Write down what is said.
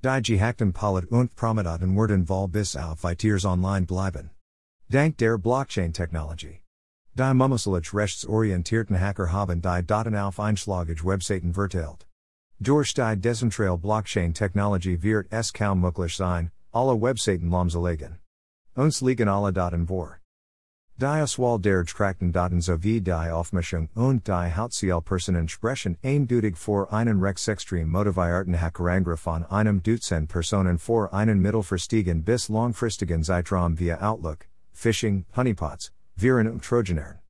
Die gehackten Palat und Promidaten werden Vol bis auf Weitiers online bleiben. Dank der Blockchain Technology. Die Mummeselich rechtsorientierten Hacker haben die Daten auf Einschlagige Webseiten verteilt. Durch die Decentrale Blockchain Technology wird es kaum möglich sein, alle Webseiten lahmzulegen. Uns liegen alle Daten vor. Die Auswahl der Gekrackten Daten sowie die Aufmischung und die Hauptzielpersonen sprechen eindeutig vor einen rechtsextrem motivierten Hackerangriff an einem Dutzend Personen vor einen mittelfristigen bis langfristigen Zeitraum via Outlook, Phishing, Honeypots, Viren und Trojanern.